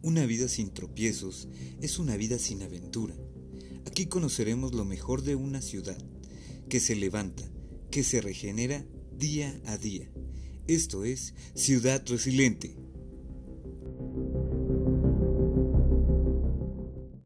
Una vida sin tropiezos es una vida sin aventura. Aquí conoceremos lo mejor de una ciudad, que se levanta, que se regenera día a día. Esto es Ciudad Resiliente.